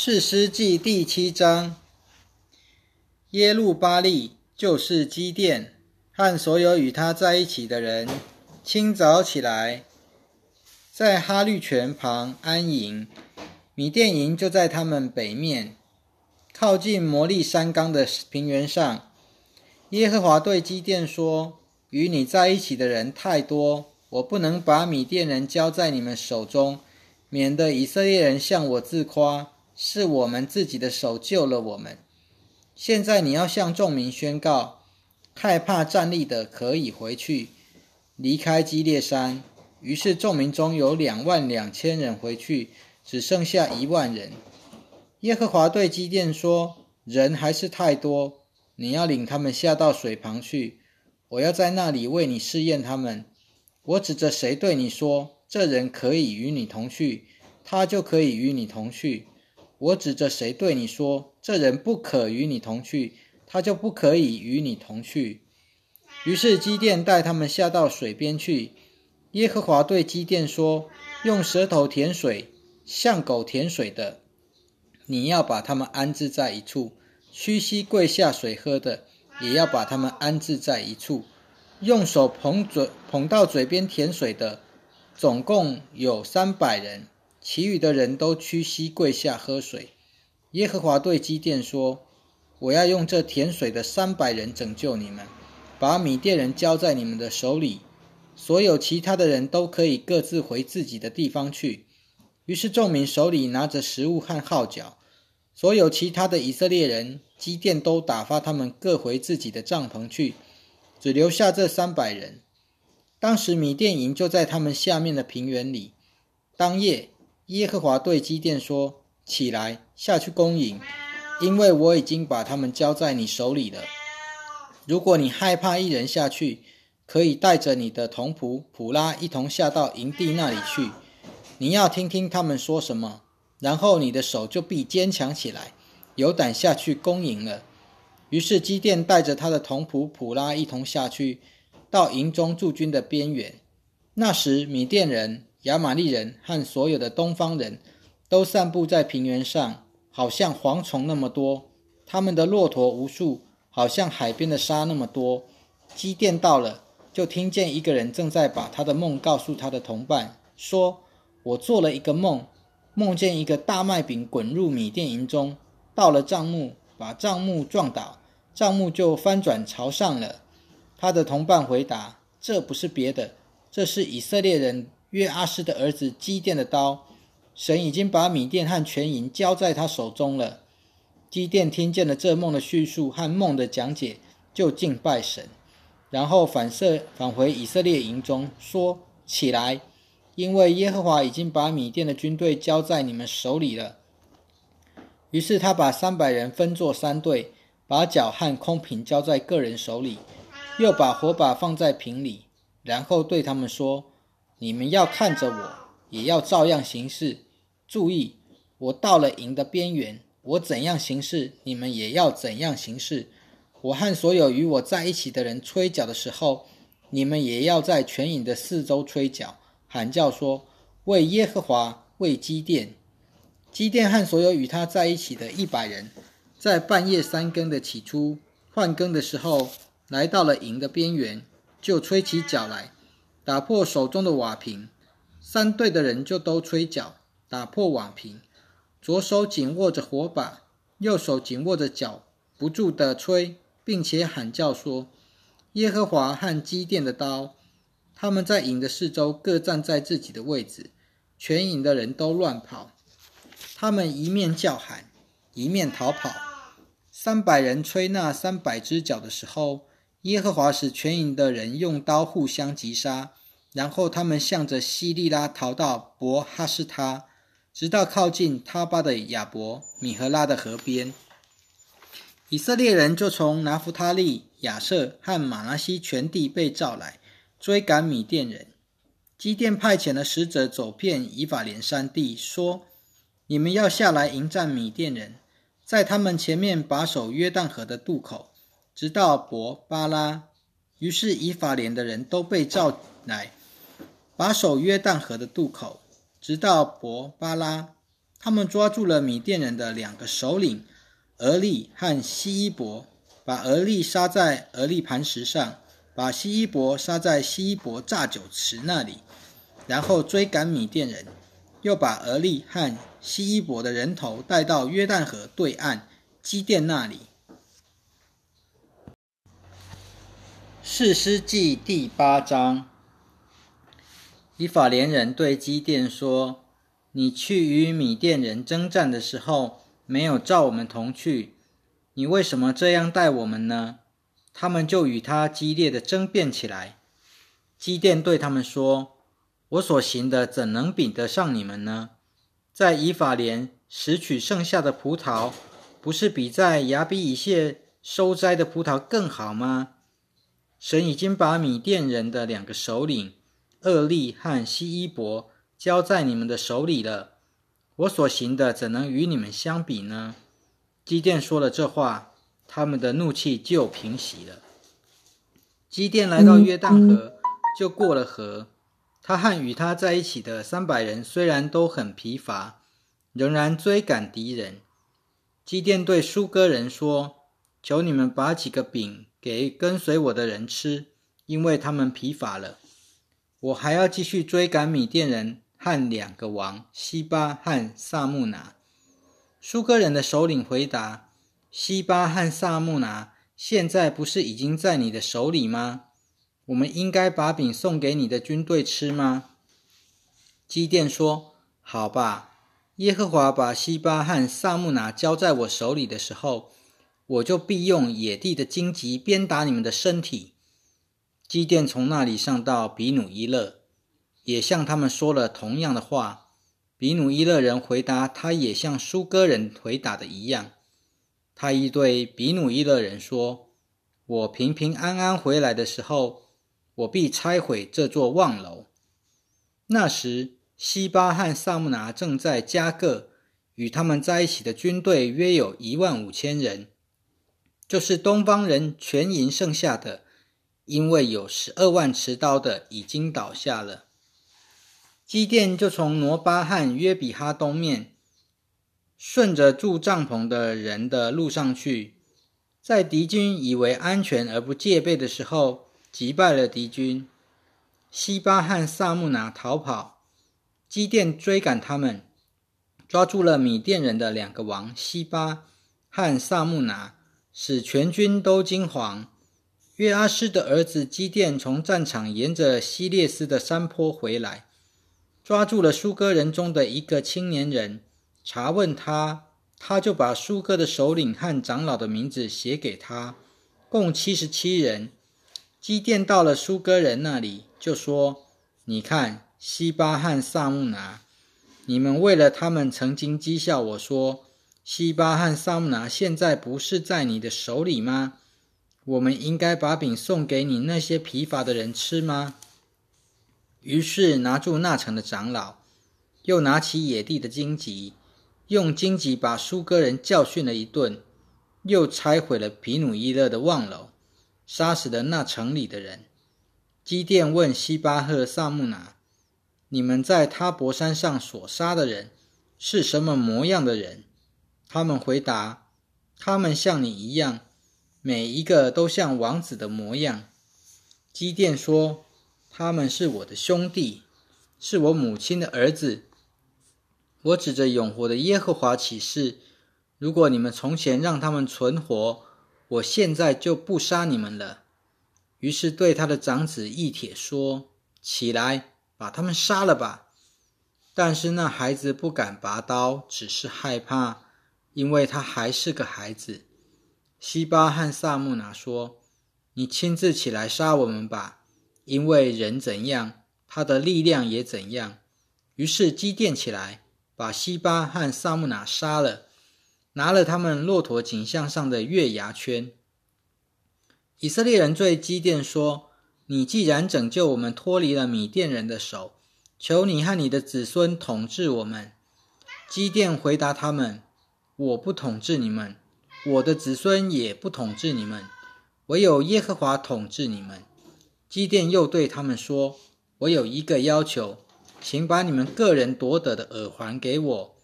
士师记第七章，耶路巴利就是基甸和所有与他在一起的人，清早起来，在哈律泉旁安营。米甸营就在他们北面，靠近摩利山冈的平原上。耶和华对基甸说：“与你在一起的人太多，我不能把米甸人交在你们手中，免得以色列人向我自夸。”是我们自己的手救了我们。现在你要向众民宣告：害怕站立的可以回去，离开基列山。于是众民中有两万两千人回去，只剩下一万人。耶和华对基甸说：“人还是太多，你要领他们下到水旁去。我要在那里为你试验他们。我指着谁对你说：这人可以与你同去，他就可以与你同去。”我指着谁对你说：“这人不可与你同去，他就不可以与你同去。”于是基甸带他们下到水边去。耶和华对基甸说：“用舌头舔水，像狗舔水的，你要把他们安置在一处；屈膝跪下水喝的，也要把他们安置在一处；用手捧嘴捧到嘴边舔水的，总共有三百人。”其余的人都屈膝跪下喝水。耶和华对基甸说：“我要用这甜水的三百人拯救你们，把米甸人交在你们的手里。所有其他的人都可以各自回自己的地方去。”于是众民手里拿着食物和号角，所有其他的以色列人，基甸都打发他们各回自己的帐篷去，只留下这三百人。当时米甸营就在他们下面的平原里。当夜。耶和华对基甸说：“起来，下去攻营，因为我已经把他们交在你手里了。如果你害怕一人下去，可以带着你的同仆普拉一同下到营地那里去。你要听听他们说什么，然后你的手就必坚强起来，有胆下去攻营了。”于是基甸带着他的同仆普拉一同下去，到营中驻军的边缘。那时米甸人。亚玛利人和所有的东方人都散布在平原上，好像蝗虫那么多；他们的骆驼无数，好像海边的沙那么多。基甸到了，就听见一个人正在把他的梦告诉他的同伴，说：“我做了一个梦，梦见一个大麦饼滚入米店营中，到了帐幕，把帐幕撞倒，帐幕就翻转朝上了。”他的同伴回答：“这不是别的，这是以色列人。”约阿斯的儿子基甸的刀，神已经把米甸和全营交在他手中了。基甸听见了这梦的叙述和梦的讲解，就敬拜神，然后反射返回以色列营中，说：“起来，因为耶和华已经把米甸的军队交在你们手里了。”于是他把三百人分作三队，把脚和空瓶交在个人手里，又把火把放在瓶里，然后对他们说。你们要看着我，也要照样行事。注意，我到了营的边缘，我怎样行事，你们也要怎样行事。我和所有与我在一起的人吹角的时候，你们也要在全营的四周吹角，喊叫说：“为耶和华，为基甸。”基甸和所有与他在一起的一百人，在半夜三更的起初换更的时候，来到了营的边缘，就吹起角来。打破手中的瓦瓶，三队的人就都吹角，打破瓦瓶。左手紧握着火把，右手紧握着脚，不住地吹，并且喊叫说：“耶和华和基甸的刀！”他们在营的四周各站在自己的位置，全营的人都乱跑。他们一面叫喊，一面逃跑。三百人吹那三百只脚的时候，耶和华使全营的人用刀互相击杀。然后他们向着西利拉逃到伯哈斯他，直到靠近他巴的亚伯米和拉的河边。以色列人就从拿弗他利、亚瑟和马拉西全地被召来，追赶米甸人。基甸派遣了使者走遍以法莲山地，说：“你们要下来迎战米甸人，在他们前面把守约旦河的渡口，直到伯巴拉。”于是以法莲的人都被召来。把守约旦河的渡口，直到伯巴拉。他们抓住了米甸人的两个首领俄利和西伊伯，把俄利杀在俄利磐石上，把西伊伯杀在西伊伯榨酒池那里，然后追赶米甸人，又把俄利和西伊伯的人头带到约旦河对岸基甸那里。士师记第八章，以法莲人对基甸说。你去与米甸人征战的时候，没有召我们同去，你为什么这样待我们呢？他们就与他激烈的争辩起来。基甸对他们说：“我所行的怎能比得上你们呢？在以法莲拾取剩下的葡萄，不是比在亚比以谢收摘的葡萄更好吗？神已经把米甸人的两个首领厄利和西伊伯。”交在你们的手里了，我所行的怎能与你们相比呢？基甸说了这话，他们的怒气就平息了。基甸来到约旦河，就过了河。他和与他在一起的三百人虽然都很疲乏，仍然追赶敌人。基甸对舒哥人说：“求你们把几个饼给跟随我的人吃，因为他们疲乏了。我还要继续追赶米甸人。”和两个王西巴和萨木拿，苏格人的首领回答：“西巴和萨木拿现在不是已经在你的手里吗？我们应该把饼送给你的军队吃吗？”基甸说：“好吧，耶和华把西巴和萨木拿交在我手里的时候，我就必用野地的荆棘鞭打你们的身体。”基甸从那里上到比努伊勒。也向他们说了同样的话。比努伊勒人回答，他也像苏哥人回答的一样。他一对比努伊勒人说：“我平平安安回来的时候，我必拆毁这座望楼。”那时，西巴和萨木拿正在加各，与他们在一起的军队约有一万五千人，就是东方人全营剩下的，因为有十二万持刀的已经倒下了。基甸就从挪巴和约比哈东面，顺着住帐篷的人的路上去，在敌军以为安全而不戒备的时候，击败了敌军。西巴和萨木拿逃跑，基甸追赶他们，抓住了米甸人的两个王西巴和萨木拿，使全军都惊惶。约阿斯的儿子基甸从战场沿着西列斯的山坡回来。抓住了苏哥人中的一个青年人，查问他，他就把苏哥的首领和长老的名字写给他，共七十七人。基甸到了苏哥人那里，就说：“你看，西巴和萨木拿，你们为了他们曾经讥笑我说，西巴和萨木拿现在不是在你的手里吗？我们应该把饼送给你那些疲乏的人吃吗？”于是拿住那城的长老，又拿起野地的荆棘，用荆棘把苏哥人教训了一顿，又拆毁了皮努伊勒的望楼，杀死了那城里的人。基甸问西巴赫萨木拿：“你们在他伯山上所杀的人是什么模样的人？”他们回答：“他们像你一样，每一个都像王子的模样。”基甸说。他们是我的兄弟，是我母亲的儿子。我指着永活的耶和华起誓：如果你们从前让他们存活，我现在就不杀你们了。于是对他的长子义铁说：“起来，把他们杀了吧。”但是那孩子不敢拔刀，只是害怕，因为他还是个孩子。西巴和萨木拿说：“你亲自起来杀我们吧。”因为人怎样，他的力量也怎样。于是基甸起来，把西巴和萨木拿杀了，拿了他们骆驼颈项上的月牙圈。以色列人对基甸说：“你既然拯救我们脱离了米甸人的手，求你和你的子孙统治我们。”基甸回答他们：“我不统治你们，我的子孙也不统治你们，唯有耶和华统治你们。”基甸又对他们说：“我有一个要求，请把你们个人夺得的耳环给我，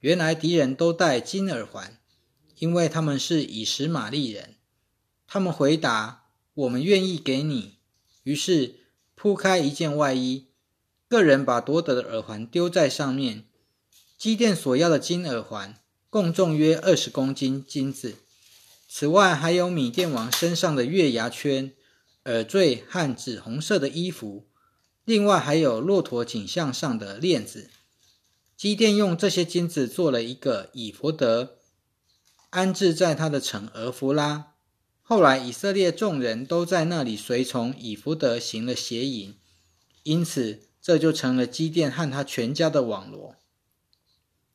原来敌人都戴金耳环，因为他们是以实玛利人。他们回答：“我们愿意给你。”于是铺开一件外衣，个人把夺得的耳环丢在上面。基甸所要的金耳环共重约二十公斤金子，此外还有米甸王身上的月牙圈、耳坠和紫红色的衣服，另外还有骆驼颈项上的链子。基甸用这些金子做了一个以弗德，安置在他的城俄弗拉。后来以色列众人都在那里随从以弗德行了邪淫，因此这就成了基甸和他全家的网罗。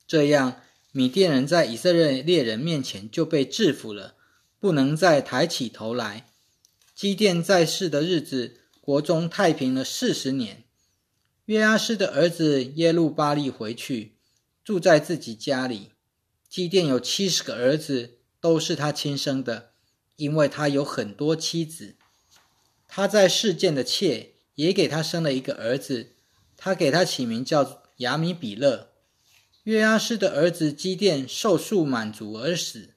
这样，米甸人在以色列猎人面前就被制服了，不能再抬起头来。基甸在世的日子，国中太平了四十年。约阿斯的儿子耶路巴利回去，住在自己家里。基甸有七十个儿子，都是他亲生的，因为他有很多妻子。他在世件的妾也给他生了一个儿子，他给他起名叫亚米比勒。约阿斯的儿子基甸受数满足而死，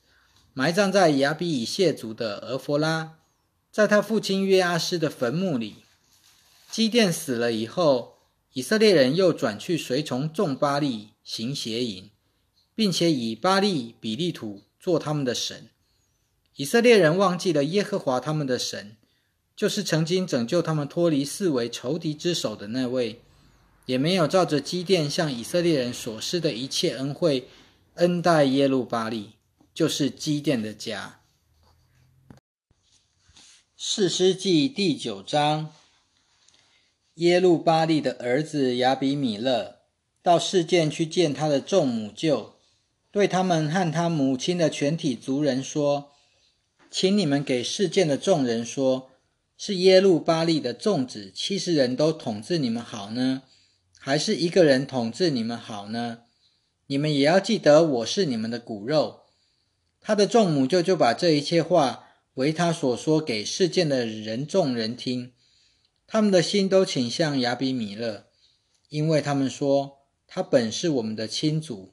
埋葬在亚比以谢族的俄弗拉，在他父亲约阿斯的坟墓里。基甸死了以后。以色列人又转去随从众巴利行邪淫，并且以巴利比利土做他们的神。以色列人忘记了耶和华他们的神，就是曾经拯救他们脱离四围仇敌之手的那位，也没有照着基甸向以色列人所施的一切恩惠恩待耶路巴利，就是基甸的家。四师记第九章。耶路巴利的儿子亚比米勒到事件去见他的众母舅，对他们和他母亲的全体族人说：“请你们给事件的众人说，是耶路巴利的众子七十人都统治你们好呢，还是一个人统治你们好呢？你们也要记得我是你们的骨肉。”他的众母舅就把这一切话为他所说给事件的人众人听。他们的心都倾向亚比米勒，因为他们说他本是我们的亲族。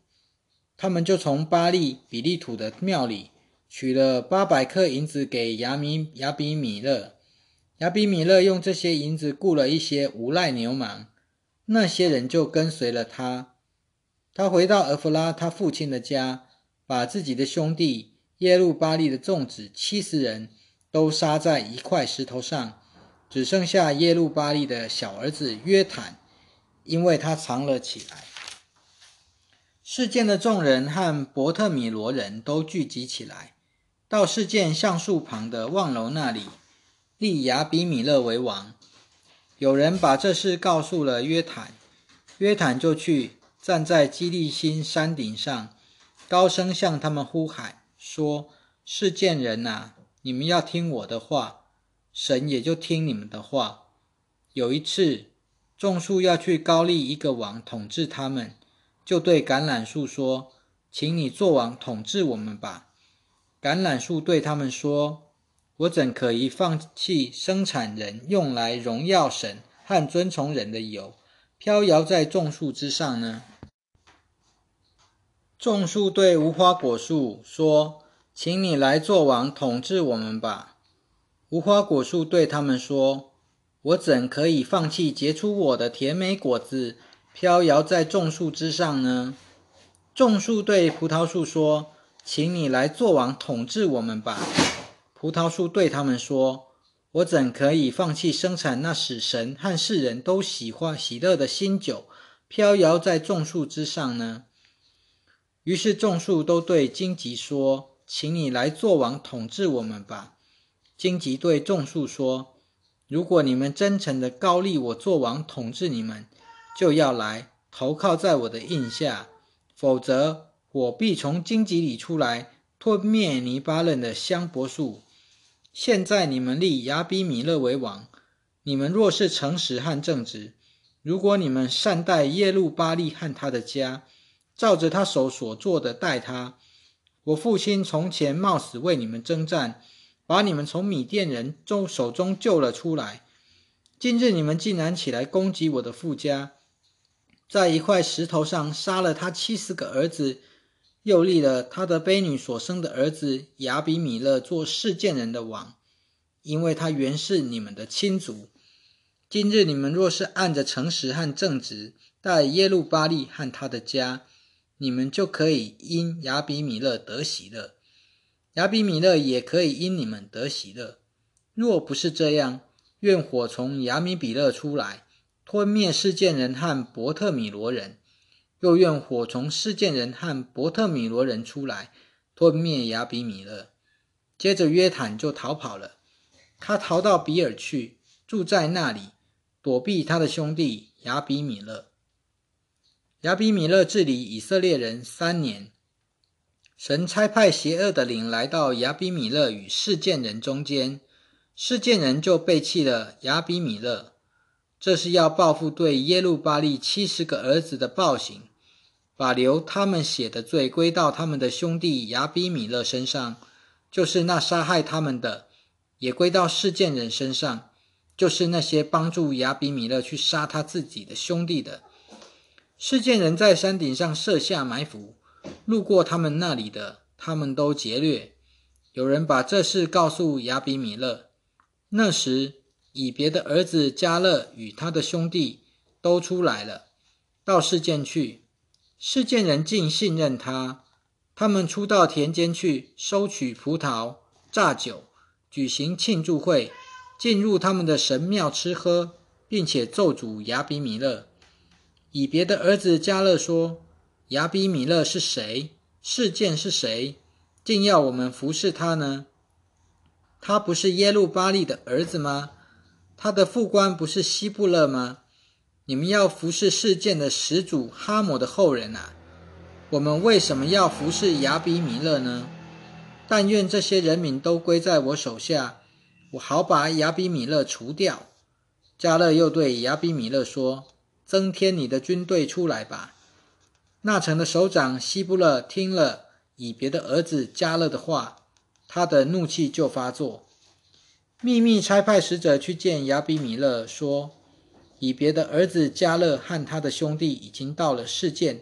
他们就从巴利比利土的庙里取了八百克银子给亚米亚比米勒。亚比米勒用这些银子雇了一些无赖牛氓，那些人就跟随了他。他回到俄弗拉他父亲的家，把自己的兄弟耶路巴利的众子七十人都杀在一块石头上。只剩下耶路巴利的小儿子约坦，因为他藏了起来。事件的众人和伯特米罗人都聚集起来，到事件橡树旁的望楼那里，立亚比米勒为王。有人把这事告诉了约坦，约坦就去站在基利心山顶上，高声向他们呼喊说：“事件人呐，你们要听我的话。”神也就听你们的话。有一次，众树要去高丽一个王统治他们，就对橄榄树说：“请你做王统治我们吧。”橄榄树对他们说：“我怎可以放弃生产人用来荣耀神和尊崇人的油，飘摇在众树之上呢？”众树对无花果树说：“请你来做王统治我们吧。”无花果树对他们说：“我怎可以放弃结出我的甜美果子，飘摇在众树之上呢？”众树对葡萄树说：“请你来做王，统治我们吧。”葡萄树对他们说：“我怎可以放弃生产那使神和世人都喜欢喜乐的新酒，飘摇在众树之上呢？”于是众树都对荆棘说：“请你来做王，统治我们吧。”荆棘对众树说：“如果你们真诚的高立我做王统治你们，就要来投靠在我的印下；否则，我必从荆棘里出来，吞灭泥巴嫩的香柏树。现在你们立亚比米勒为王，你们若是诚实和正直，如果你们善待耶路巴利和他的家，照着他手所做的待他，我父亲从前冒死为你们征战。”把你们从米甸人中手中救了出来。今日你们竟然起来攻击我的富家，在一块石头上杀了他七十个儿子，又立了他的婢女所生的儿子亚比米勒做世件人的王，因为他原是你们的亲族。今日你们若是按着诚实和正直待耶路巴利和他的家，你们就可以因亚比米勒得喜乐，亚比米勒也可以因你们得喜乐。若不是这样，愿火从亚米比勒出来。吞灭世件人和伯特米罗人，又愿火从事件人和伯特米罗人出来，吞灭亚比米勒。接着约坦就逃跑了，他逃到比尔去，住在那里，躲避他的兄弟亚比米勒。亚比米勒治理以色列人三年，神差派邪恶的灵来到亚比米勒与事件人中间，事件人就背弃了亚比米勒。这是要报复对耶路巴利七十个儿子的暴行，把流他们血的罪归到他们的兄弟亚比米勒身上，就是那杀害他们的；也归到事件人身上，就是那些帮助亚比米勒去杀他自己的兄弟的。事件人在山顶上设下埋伏，路过他们那里的，他们都劫掠。有人把这事告诉亚比米勒，那时。以别的儿子加勒与他的兄弟都出来了，到事件去。事件人竟信任他，他们出到田间去收取葡萄、榨酒，举行庆祝会，进入他们的神庙吃喝，并且咒诅亚比米勒。以别的儿子加勒说：“亚比米勒是谁？事件是谁？竟要我们服侍他呢？他不是耶路巴利的儿子吗？”他的副官不是希布勒吗？你们要服侍事件的始祖哈姆的后人啊！我们为什么要服侍亚比米勒呢？但愿这些人民都归在我手下，我好把亚比米勒除掉。加勒又对亚比米勒说：“增添你的军队出来吧。”那城的首长希布勒听了以别的儿子加勒的话，他的怒气就发作。秘密差派使者去见亚比米勒，说：“以别的儿子加勒和他的兄弟已经到了事件，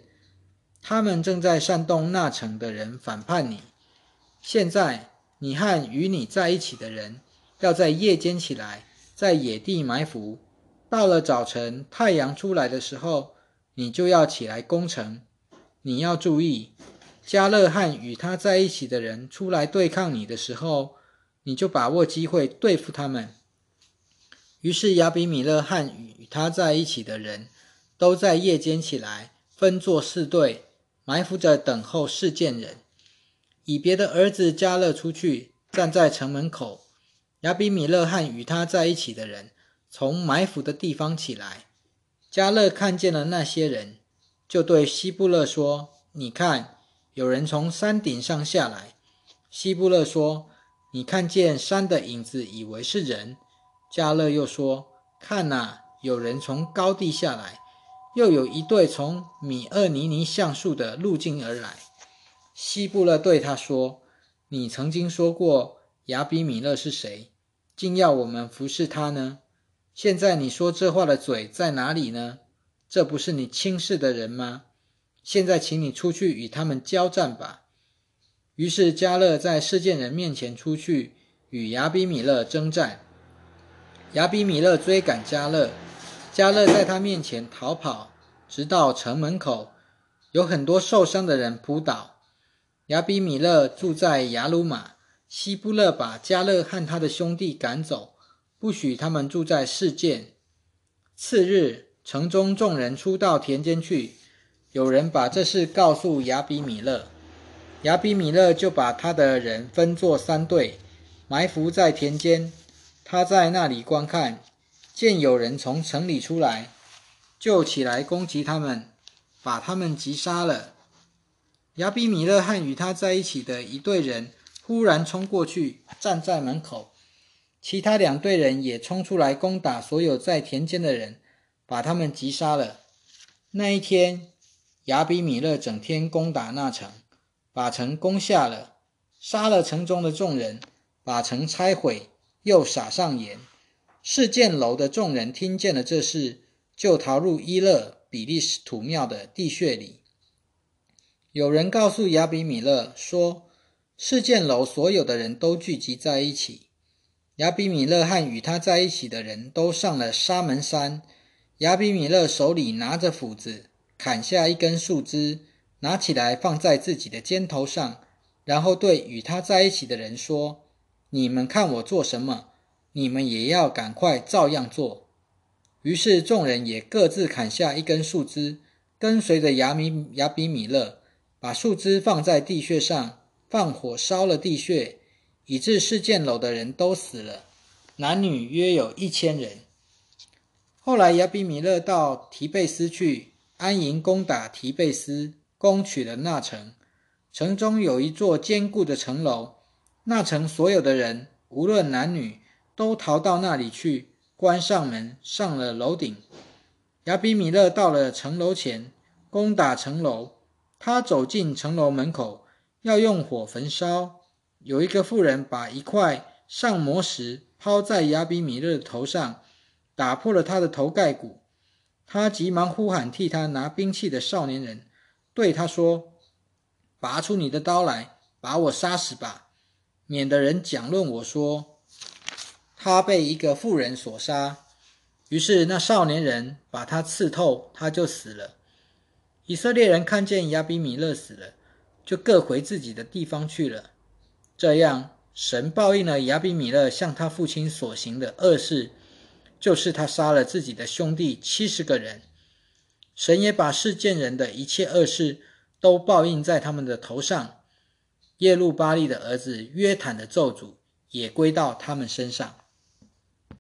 他们正在煽动那城的人反叛你。现在你和与你在一起的人，要在夜间起来，在野地埋伏。到了早晨太阳出来的时候，你就要起来攻城。你要注意，加勒和与他在一起的人出来对抗你的时候。”你就把握机会对付他们。于是亚比米勒和与他在一起的人都在夜间起来，分作四队，埋伏着等候事件人。以别的儿子加勒出去，站在城门口。亚比米勒和与他在一起的人从埋伏的地方起来。加勒看见了那些人，就对希布勒说：“你看，有人从山顶上下来。”希布勒说。你看见山的影子，以为是人。加勒又说：“看呐，有人从高地下来，又有一队从米厄尼尼橡树的路径而来。”希布勒对他说：“你曾经说过亚比米勒是谁，竟要我们服侍他呢？现在你说这话的嘴在哪里呢？这不是你轻视的人吗？现在，请你出去与他们交战吧。”于是加勒在事件人面前出去与亚比米勒征战。亚比米勒追赶加勒，加勒在他面前逃跑，直到城门口，有很多受伤的人扑倒。亚比米勒住在雅鲁马，希布勒把加勒和他的兄弟赶走，不许他们住在事件。次日，城中众人出到田间去，有人把这事告诉亚比米勒。亚比米勒就把他的人分作三队，埋伏在田间。他在那里观看，见有人从城里出来，就起来攻击他们，把他们击杀了。亚比米勒和与他在一起的一队人忽然冲过去，站在门口。其他两队人也冲出来攻打所有在田间的人，把他们击杀了。那一天，亚比米勒整天攻打那城。把城攻下了，杀了城中的众人，把城拆毁，又撒上盐。事件楼的众人听见了这事，就逃入伊勒，比利时土庙的地穴里。有人告诉亚比米勒说，事件楼所有的人都聚集在一起。亚比米勒和与他在一起的人都上了沙门山。亚比米勒手里拿着斧子，砍下一根树枝，拿起来放在自己的肩头上，然后对与他在一起的人说：“你们看我做什么，你们也要赶快照样做。”于是众人也各自砍下一根树枝，跟随着亚米亚比米勒。把树枝放在地穴上，放火烧了地穴，以致事件楼的人都死了，男女约有一千人。后来亚比米勒到提贝斯去安营攻打提贝斯，攻取了那城。城中有一座坚固的城楼，那城所有的人，无论男女，都逃到那里去，关上门，上了楼顶。亚比米勒到了城楼前，攻打城楼。他走进城楼门口，要用火焚烧。有一个妇人把一块上磨石抛在亚比米勒的头上，打破了他的头盖骨。他急忙呼喊替他拿兵器的少年人，对他说：“拔出你的刀来，把我杀死吧，免得人讲论我说他被一个妇人所杀。”于是那少年人把他刺透，他就死了。以色列人看见亚比米勒死了，就各回自己的地方去了。这样，神报应了亚比米勒向他父亲所行的恶事，就是他杀了自己的兄弟七十个人。神也把世间人的一切恶事都报应在他们的头上。耶路巴利的儿子约坦的咒诅也归到他们身上。